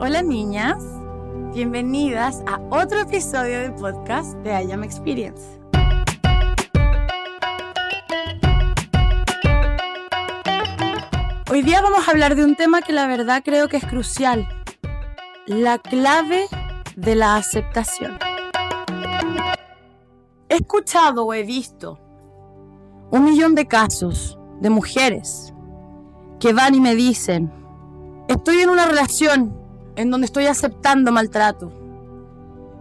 Hola niñas, bienvenidas a otro episodio del podcast de I Am Experience. Hoy día vamos a hablar de un tema que la verdad creo que es crucial, la clave de la aceptación. He escuchado o he visto un millón de casos de mujeres que van y me dicen, estoy en una relación en donde estoy aceptando maltrato.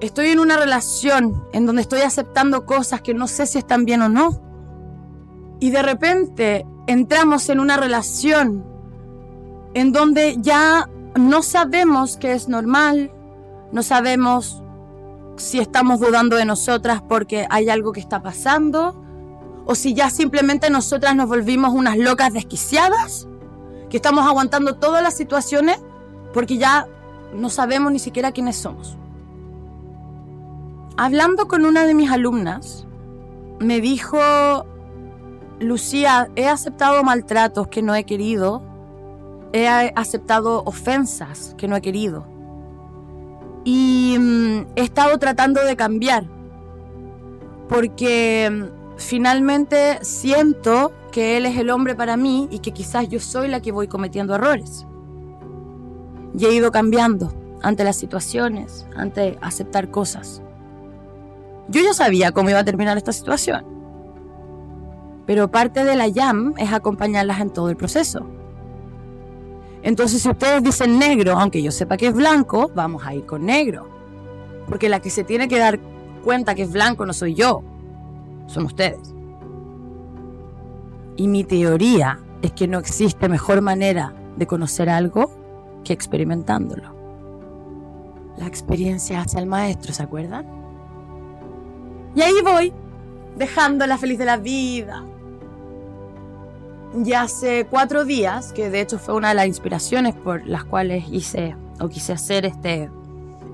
Estoy en una relación en donde estoy aceptando cosas que no sé si están bien o no. Y de repente entramos en una relación en donde ya no sabemos qué es normal, no sabemos si estamos dudando de nosotras porque hay algo que está pasando, o si ya simplemente nosotras nos volvimos unas locas desquiciadas, que estamos aguantando todas las situaciones porque ya no sabemos ni siquiera quiénes somos. Hablando con una de mis alumnas, me dijo, Lucía, he aceptado maltratos que no he querido, he aceptado ofensas que no he querido. Y mm, he estado tratando de cambiar porque mm, finalmente siento que él es el hombre para mí y que quizás yo soy la que voy cometiendo errores y he ido cambiando ante las situaciones, ante aceptar cosas. Yo ya sabía cómo iba a terminar esta situación, pero parte de la YAM es acompañarlas en todo el proceso. Entonces, si ustedes dicen negro, aunque yo sepa que es blanco, vamos a ir con negro. Porque la que se tiene que dar cuenta que es blanco no soy yo, son ustedes. Y mi teoría es que no existe mejor manera de conocer algo que experimentándolo. La experiencia hace al maestro, ¿se acuerdan? Y ahí voy, dejándola feliz de la vida. Ya hace cuatro días, que de hecho fue una de las inspiraciones por las cuales hice o quise hacer este,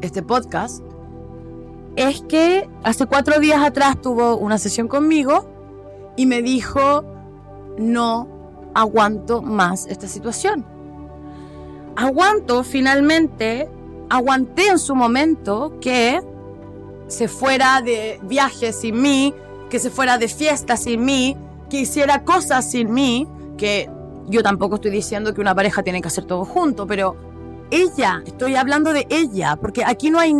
este podcast, es que hace cuatro días atrás tuvo una sesión conmigo y me dijo, no aguanto más esta situación aguanto finalmente, aguanté en su momento que se fuera de viaje sin mí, que se fuera de fiesta sin mí, que hiciera cosas sin mí, que yo tampoco estoy diciendo que una pareja tiene que hacer todo junto, pero ella, estoy hablando de ella, porque aquí no hay,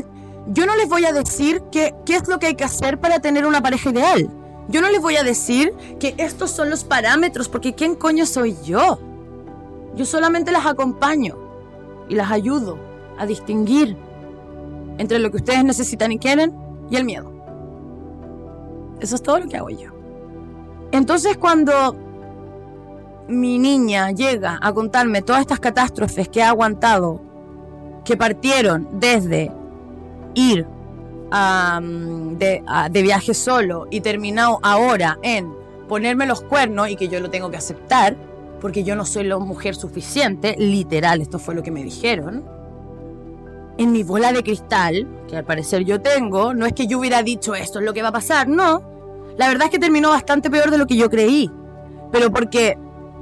yo no les voy a decir qué es lo que hay que hacer para tener una pareja ideal. Yo no les voy a decir que estos son los parámetros, porque ¿quién coño soy yo? Yo solamente las acompaño y las ayudo a distinguir entre lo que ustedes necesitan y quieren y el miedo. Eso es todo lo que hago yo. Entonces cuando mi niña llega a contarme todas estas catástrofes que ha aguantado, que partieron desde ir de, de viaje solo y terminó ahora en ponerme los cuernos y que yo lo tengo que aceptar, porque yo no soy la mujer suficiente, literal, esto fue lo que me dijeron. En mi bola de cristal, que al parecer yo tengo, no es que yo hubiera dicho esto es lo que va a pasar, no. La verdad es que terminó bastante peor de lo que yo creí. Pero porque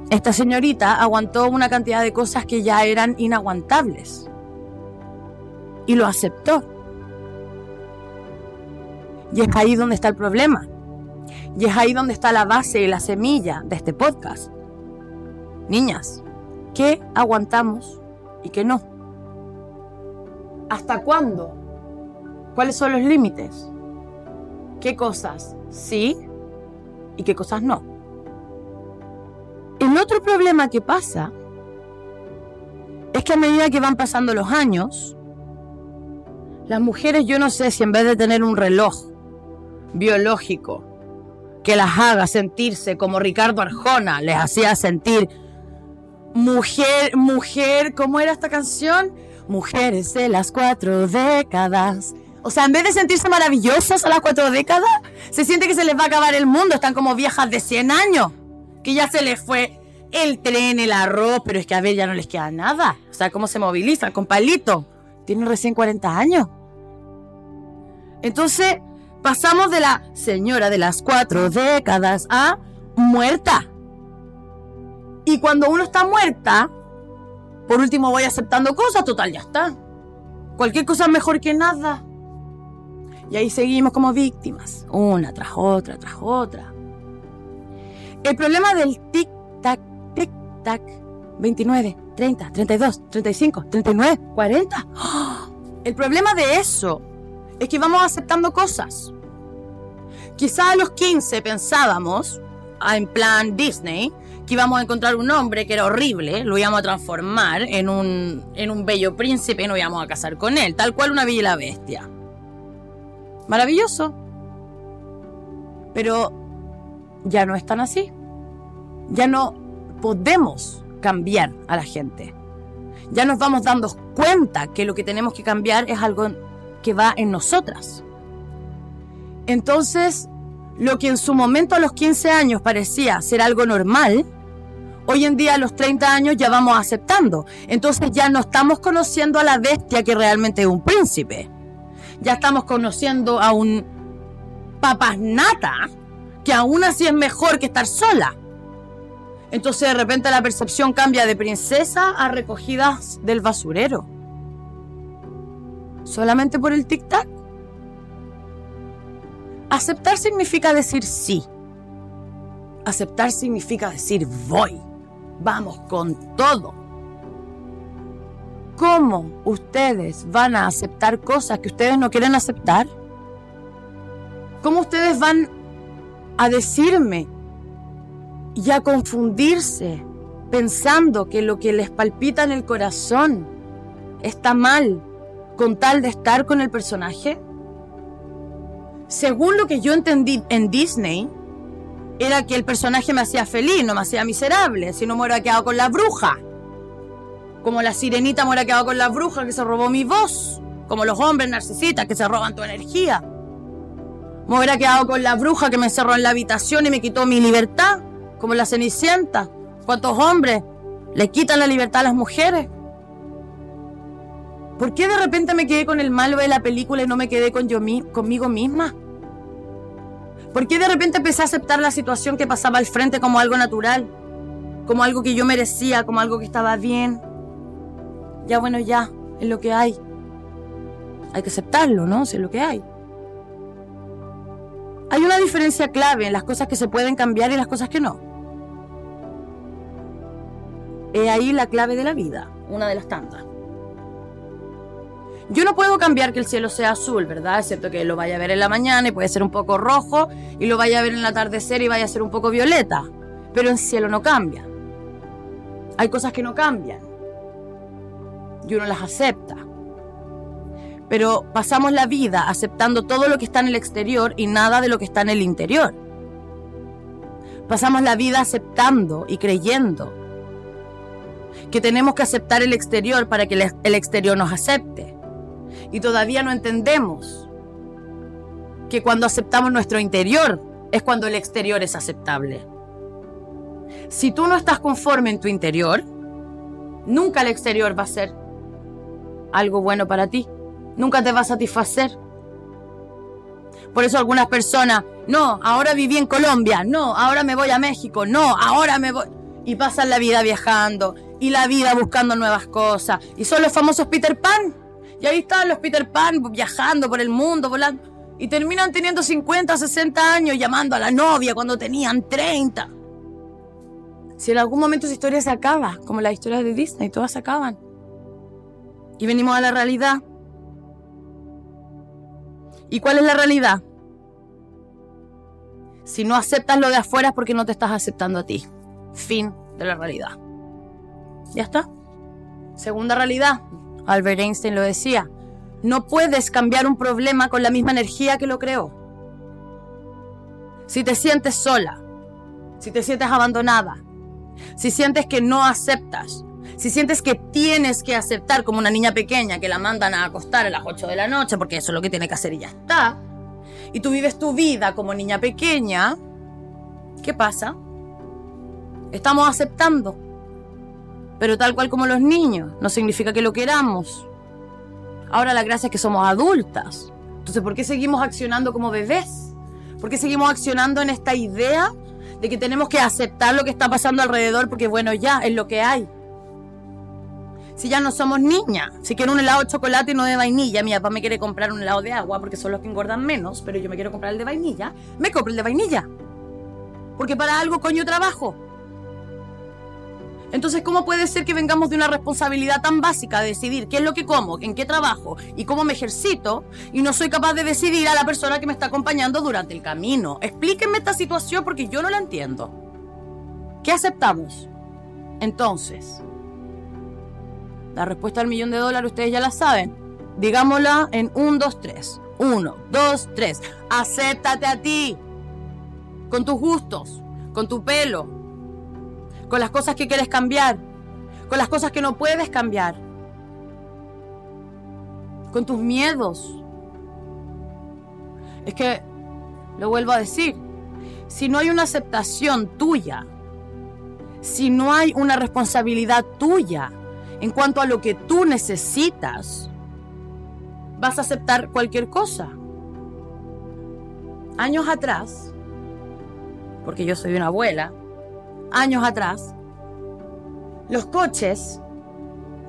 esta señorita aguantó una cantidad de cosas que ya eran inaguantables. Y lo aceptó. Y es ahí donde está el problema. Y es ahí donde está la base y la semilla de este podcast. Niñas, ¿qué aguantamos y qué no? ¿Hasta cuándo? ¿Cuáles son los límites? ¿Qué cosas sí y qué cosas no? El otro problema que pasa es que a medida que van pasando los años, las mujeres, yo no sé si en vez de tener un reloj biológico que las haga sentirse como Ricardo Arjona les hacía sentir Mujer, mujer, ¿cómo era esta canción? Mujeres de las cuatro décadas. O sea, en vez de sentirse maravillosas a las cuatro décadas, se siente que se les va a acabar el mundo. Están como viejas de 100 años. Que ya se les fue el tren, el arroz, pero es que a ver, ya no les queda nada. O sea, cómo se movilizan con palito. Tienen recién 40 años. Entonces, pasamos de la señora de las cuatro décadas a muerta. Y cuando uno está muerta, por último voy aceptando cosas, total, ya está. Cualquier cosa es mejor que nada. Y ahí seguimos como víctimas, una tras otra, tras otra. El problema del tic-tac, tic-tac, 29, 30, 32, 35, 39, 40. El problema de eso es que vamos aceptando cosas. Quizá a los 15 pensábamos, ah, en plan Disney, que íbamos a encontrar un hombre que era horrible, lo íbamos a transformar en un, en un bello príncipe y nos íbamos a casar con él, tal cual una bella bestia. Maravilloso. Pero ya no es tan así. Ya no podemos cambiar a la gente. Ya nos vamos dando cuenta que lo que tenemos que cambiar es algo que va en nosotras. Entonces, lo que en su momento a los 15 años parecía ser algo normal, hoy en día a los 30 años ya vamos aceptando. Entonces ya no estamos conociendo a la bestia que realmente es un príncipe. Ya estamos conociendo a un papasnata que aún así es mejor que estar sola. Entonces de repente la percepción cambia de princesa a recogidas del basurero. Solamente por el tic-tac. Aceptar significa decir sí. Aceptar significa decir voy. Vamos con todo. ¿Cómo ustedes van a aceptar cosas que ustedes no quieren aceptar? ¿Cómo ustedes van a decirme y a confundirse pensando que lo que les palpita en el corazón está mal con tal de estar con el personaje? Según lo que yo entendí en Disney, era que el personaje me hacía feliz, no me hacía miserable, si no me hubiera quedado con la bruja. Como la sirenita me hubiera quedado con la bruja que se robó mi voz. Como los hombres narcisistas que se roban tu energía. Me hubiera quedado con la bruja que me encerró en la habitación y me quitó mi libertad. Como la cenicienta. ¿Cuántos hombres le quitan la libertad a las mujeres? ¿Por qué de repente me quedé con el malo de la película y no me quedé con yo conmigo misma? ¿Por qué de repente empecé a aceptar la situación que pasaba al frente como algo natural? Como algo que yo merecía, como algo que estaba bien. Ya bueno, ya, es lo que hay. Hay que aceptarlo, ¿no? es lo que hay. Hay una diferencia clave en las cosas que se pueden cambiar y las cosas que no. Es ahí la clave de la vida, una de las tantas. Yo no puedo cambiar que el cielo sea azul, ¿verdad? Excepto que lo vaya a ver en la mañana y puede ser un poco rojo y lo vaya a ver en el atardecer y vaya a ser un poco violeta. Pero el cielo no cambia. Hay cosas que no cambian. Y uno las acepta. Pero pasamos la vida aceptando todo lo que está en el exterior y nada de lo que está en el interior. Pasamos la vida aceptando y creyendo que tenemos que aceptar el exterior para que el exterior nos acepte y todavía no entendemos que cuando aceptamos nuestro interior es cuando el exterior es aceptable. Si tú no estás conforme en tu interior, nunca el exterior va a ser algo bueno para ti. Nunca te va a satisfacer. Por eso algunas personas, no, ahora viví en Colombia, no, ahora me voy a México, no, ahora me voy. Y pasan la vida viajando y la vida buscando nuevas cosas. Y son los famosos Peter Pan. Y ahí están los Peter Pan viajando por el mundo, volando. Y terminan teniendo 50, 60 años llamando a la novia cuando tenían 30. Si en algún momento esa historia se acaba, como las historias de Disney, todas se acaban. Y venimos a la realidad. ¿Y cuál es la realidad? Si no aceptas lo de afuera es porque no te estás aceptando a ti. Fin de la realidad. ¿Ya está? Segunda realidad, Albert Einstein lo decía, no puedes cambiar un problema con la misma energía que lo creó. Si te sientes sola, si te sientes abandonada, si sientes que no aceptas, si sientes que tienes que aceptar como una niña pequeña que la mandan a acostar a las 8 de la noche porque eso es lo que tiene que hacer y ya está, y tú vives tu vida como niña pequeña, ¿qué pasa? Estamos aceptando pero tal cual como los niños, no significa que lo queramos. Ahora la gracia es que somos adultas. Entonces, ¿por qué seguimos accionando como bebés? ¿Por qué seguimos accionando en esta idea de que tenemos que aceptar lo que está pasando alrededor porque, bueno, ya es lo que hay? Si ya no somos niñas, si quiero un helado de chocolate y no de vainilla, mi papá me quiere comprar un helado de agua porque son los que engordan menos, pero yo me quiero comprar el de vainilla, me compro el de vainilla. Porque para algo coño trabajo. Entonces, ¿cómo puede ser que vengamos de una responsabilidad tan básica de decidir qué es lo que como, en qué trabajo y cómo me ejercito y no soy capaz de decidir a la persona que me está acompañando durante el camino? Explíquenme esta situación porque yo no la entiendo. ¿Qué aceptamos? Entonces, la respuesta al millón de dólares ustedes ya la saben. Digámosla en 1, 2, 3. 1, 2, 3. Acéptate a ti. Con tus gustos, con tu pelo, con las cosas que quieres cambiar, con las cosas que no puedes cambiar, con tus miedos. Es que, lo vuelvo a decir, si no hay una aceptación tuya, si no hay una responsabilidad tuya, en cuanto a lo que tú necesitas, vas a aceptar cualquier cosa. Años atrás, porque yo soy una abuela, años atrás, los coches,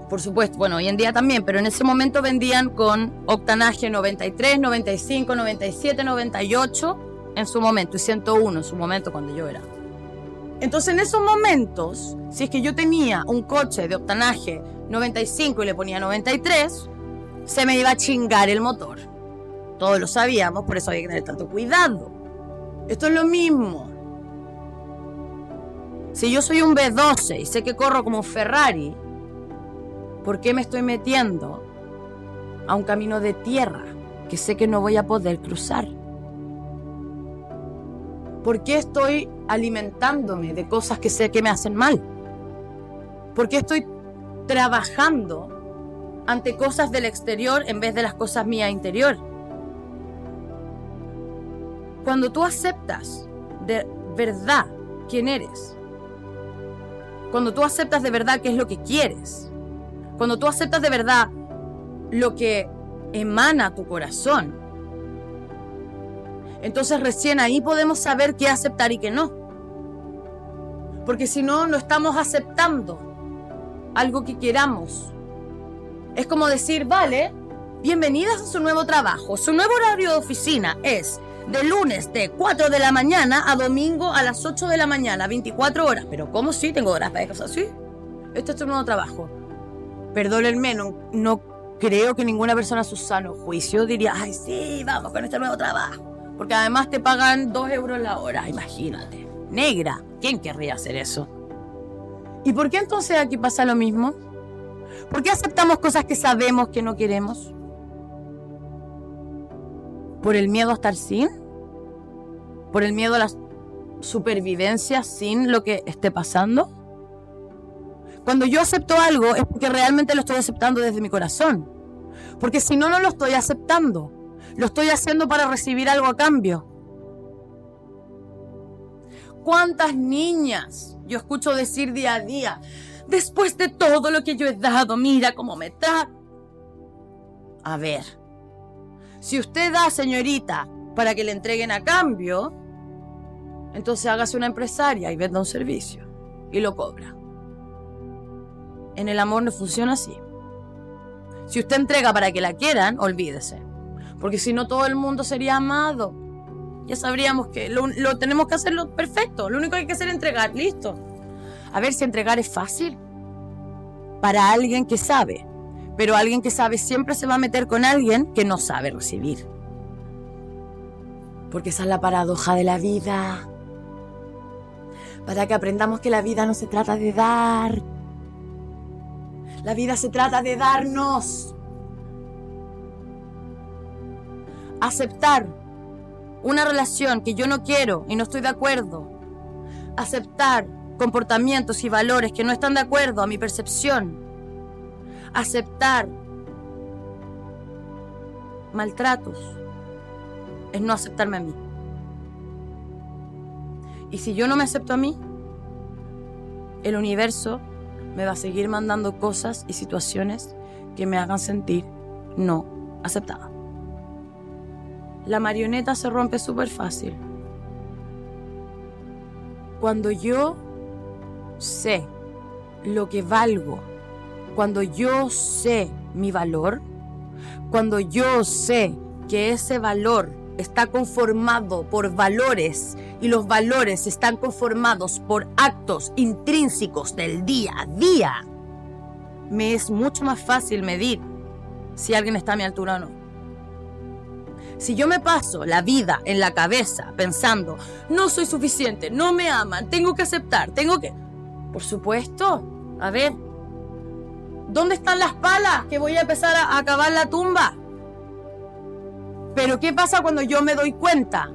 por supuesto, bueno, hoy en día también, pero en ese momento vendían con octanaje 93, 95, 97, 98 en su momento y 101 en su momento cuando yo era. Entonces en esos momentos, si es que yo tenía un coche de octanaje 95 y le ponía 93, se me iba a chingar el motor. Todos lo sabíamos, por eso había que tener tanto cuidado. Esto es lo mismo. Si yo soy un B12 y sé que corro como Ferrari, ¿por qué me estoy metiendo a un camino de tierra que sé que no voy a poder cruzar? ¿Por qué estoy alimentándome de cosas que sé que me hacen mal? ¿Por qué estoy trabajando ante cosas del exterior en vez de las cosas mías interior? Cuando tú aceptas de verdad quién eres, cuando tú aceptas de verdad qué es lo que quieres, cuando tú aceptas de verdad lo que emana tu corazón, entonces recién ahí podemos saber qué aceptar y qué no. Porque si no, no estamos aceptando algo que queramos. Es como decir, vale, bienvenidas a su nuevo trabajo. Su nuevo horario de oficina es de lunes de 4 de la mañana a domingo a las 8 de la mañana, 24 horas. Pero ¿cómo sí? Tengo horas de cosas así. Este es tu nuevo trabajo. Perdónenme, no, no creo que ninguna persona a su sano juicio diría, ay, sí, vamos con este nuevo trabajo. Porque además te pagan 2 euros la hora, imagínate. Negra, ¿quién querría hacer eso? ¿Y por qué entonces aquí pasa lo mismo? ¿Por qué aceptamos cosas que sabemos que no queremos? ¿Por el miedo a estar sin? ¿Por el miedo a la supervivencia sin lo que esté pasando? Cuando yo acepto algo es porque realmente lo estoy aceptando desde mi corazón. Porque si no, no lo estoy aceptando. Lo estoy haciendo para recibir algo a cambio. ¿Cuántas niñas yo escucho decir día a día, después de todo lo que yo he dado, mira cómo me está? A ver, si usted da, señorita, para que le entreguen a cambio, entonces hágase una empresaria y venda un servicio y lo cobra. En el amor no funciona así. Si usted entrega para que la quieran, olvídese. Porque si no, todo el mundo sería amado. Ya sabríamos que lo, lo tenemos que hacerlo perfecto. Lo único que hay que hacer es entregar. Listo. A ver si entregar es fácil. Para alguien que sabe. Pero alguien que sabe siempre se va a meter con alguien que no sabe recibir. Porque esa es la paradoja de la vida. Para que aprendamos que la vida no se trata de dar. La vida se trata de darnos. Aceptar una relación que yo no quiero y no estoy de acuerdo. Aceptar comportamientos y valores que no están de acuerdo a mi percepción aceptar maltratos es no aceptarme a mí. Y si yo no me acepto a mí, el universo me va a seguir mandando cosas y situaciones que me hagan sentir no aceptada. La marioneta se rompe súper fácil. Cuando yo sé lo que valgo cuando yo sé mi valor, cuando yo sé que ese valor está conformado por valores y los valores están conformados por actos intrínsecos del día a día, me es mucho más fácil medir si alguien está a mi altura o no. Si yo me paso la vida en la cabeza pensando, no soy suficiente, no me aman, tengo que aceptar, tengo que... Por supuesto, a ver, ¿dónde están las palas que voy a empezar a acabar la tumba? Pero ¿qué pasa cuando yo me doy cuenta?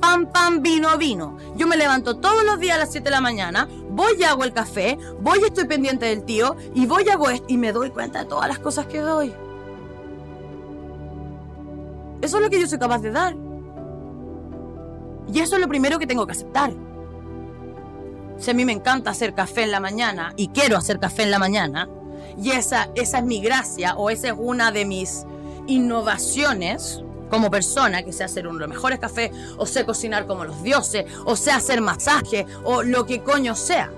Pam, pam, vino, vino. Yo me levanto todos los días a las 7 de la mañana, voy y hago el café, voy y estoy pendiente del tío, y voy y hago esto, y me doy cuenta de todas las cosas que doy. Eso es lo que yo soy capaz de dar. Y eso es lo primero que tengo que aceptar. Si a mí me encanta hacer café en la mañana y quiero hacer café en la mañana, y esa, esa es mi gracia o esa es una de mis innovaciones como persona, que sé hacer uno de los mejores cafés, o sé cocinar como los dioses, o sé hacer masaje, o lo que coño sea.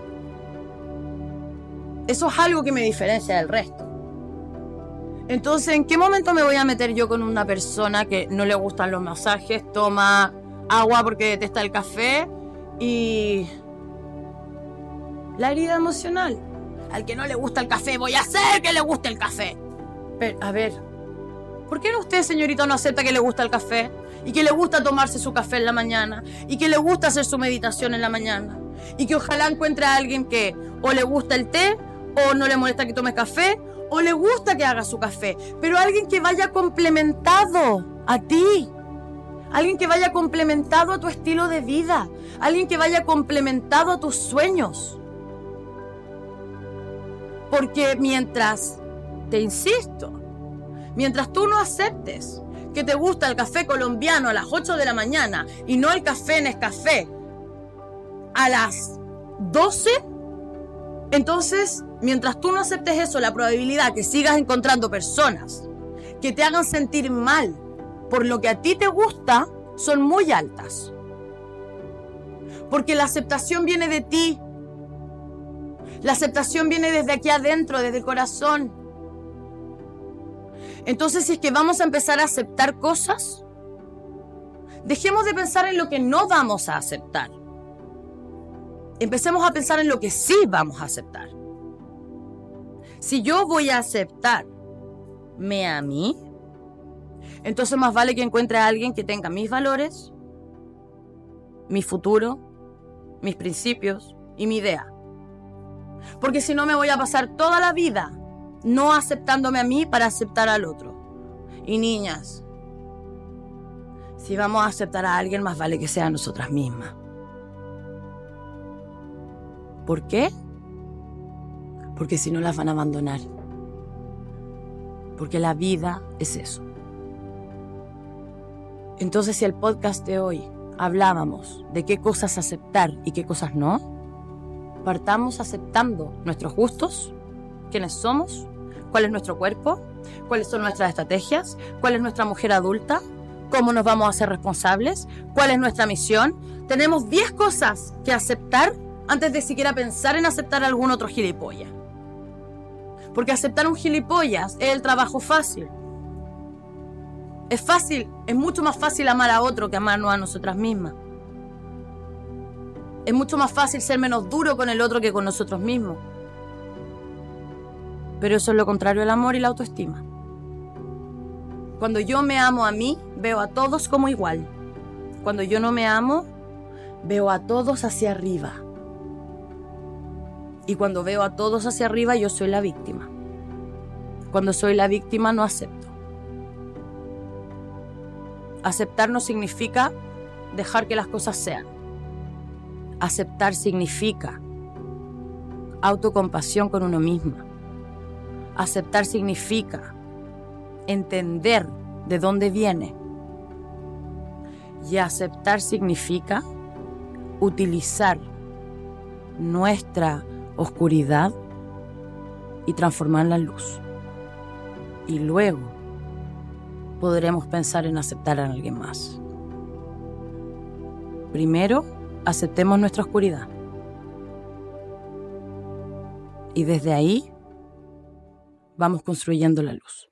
Eso es algo que me diferencia del resto. Entonces, ¿en qué momento me voy a meter yo con una persona que no le gustan los masajes, toma agua porque detesta el café y la herida emocional? Al que no le gusta el café, voy a hacer que le guste el café. Pero, a ver, ¿por qué usted, señorita, no acepta que le gusta el café? Y que le gusta tomarse su café en la mañana. Y que le gusta hacer su meditación en la mañana. Y que ojalá encuentre a alguien que o le gusta el té, o no le molesta que tome café, o le gusta que haga su café, pero alguien que vaya complementado a ti. Alguien que vaya complementado a tu estilo de vida. Alguien que vaya complementado a tus sueños. Porque mientras, te insisto, mientras tú no aceptes que te gusta el café colombiano a las 8 de la mañana y no el café en café a las 12, entonces Mientras tú no aceptes eso, la probabilidad que sigas encontrando personas que te hagan sentir mal por lo que a ti te gusta son muy altas. Porque la aceptación viene de ti. La aceptación viene desde aquí adentro, desde el corazón. Entonces, si es que vamos a empezar a aceptar cosas, dejemos de pensar en lo que no vamos a aceptar. Empecemos a pensar en lo que sí vamos a aceptar. Si yo voy a aceptarme a mí, entonces más vale que encuentre a alguien que tenga mis valores, mi futuro, mis principios y mi idea. Porque si no me voy a pasar toda la vida no aceptándome a mí para aceptar al otro. Y niñas, si vamos a aceptar a alguien, más vale que sea nosotras mismas. ¿Por qué? porque si no las van a abandonar. Porque la vida es eso. Entonces si el podcast de hoy hablábamos de qué cosas aceptar y qué cosas no, partamos aceptando nuestros gustos, quiénes somos, cuál es nuestro cuerpo, cuáles son nuestras estrategias, cuál es nuestra mujer adulta, cómo nos vamos a hacer responsables, cuál es nuestra misión. Tenemos 10 cosas que aceptar antes de siquiera pensar en aceptar algún otro gilipollas. Porque aceptar un gilipollas es el trabajo fácil. Es fácil, es mucho más fácil amar a otro que amarnos a nosotras mismas. Es mucho más fácil ser menos duro con el otro que con nosotros mismos. Pero eso es lo contrario al amor y la autoestima. Cuando yo me amo a mí, veo a todos como igual. Cuando yo no me amo, veo a todos hacia arriba. Y cuando veo a todos hacia arriba, yo soy la víctima. Cuando soy la víctima, no acepto. Aceptar no significa dejar que las cosas sean. Aceptar significa autocompasión con uno mismo. Aceptar significa entender de dónde viene. Y aceptar significa utilizar nuestra oscuridad y transformarla en luz. Y luego podremos pensar en aceptar a alguien más. Primero, aceptemos nuestra oscuridad. Y desde ahí vamos construyendo la luz.